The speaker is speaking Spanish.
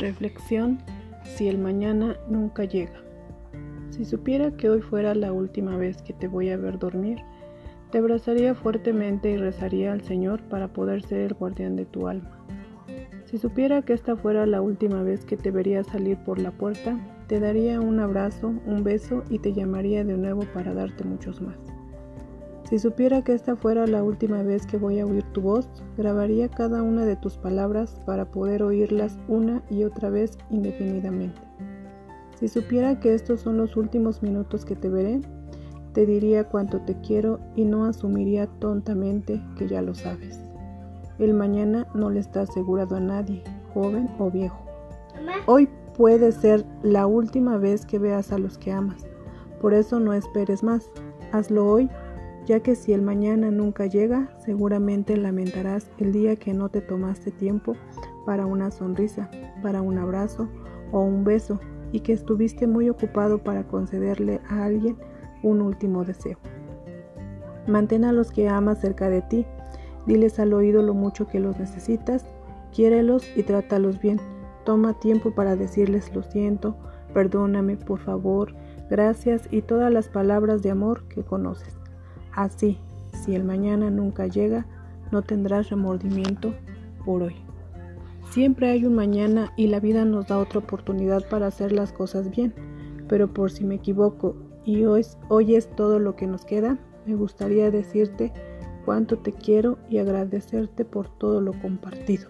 Reflexión si el mañana nunca llega. Si supiera que hoy fuera la última vez que te voy a ver dormir, te abrazaría fuertemente y rezaría al Señor para poder ser el guardián de tu alma. Si supiera que esta fuera la última vez que te vería salir por la puerta, te daría un abrazo, un beso y te llamaría de nuevo para darte muchos más. Si supiera que esta fuera la última vez que voy a oír tu voz, grabaría cada una de tus palabras para poder oírlas una y otra vez indefinidamente. Si supiera que estos son los últimos minutos que te veré, te diría cuánto te quiero y no asumiría tontamente que ya lo sabes. El mañana no le está asegurado a nadie, joven o viejo. Hoy puede ser la última vez que veas a los que amas. Por eso no esperes más. Hazlo hoy ya que si el mañana nunca llega, seguramente lamentarás el día que no te tomaste tiempo para una sonrisa, para un abrazo o un beso y que estuviste muy ocupado para concederle a alguien un último deseo. Mantén a los que amas cerca de ti, diles al oído lo mucho que los necesitas, quiérelos y trátalos bien. Toma tiempo para decirles lo siento, perdóname, por favor, gracias y todas las palabras de amor que conoces. Así, si el mañana nunca llega, no tendrás remordimiento por hoy. Siempre hay un mañana y la vida nos da otra oportunidad para hacer las cosas bien, pero por si me equivoco y hoy, hoy es todo lo que nos queda, me gustaría decirte cuánto te quiero y agradecerte por todo lo compartido.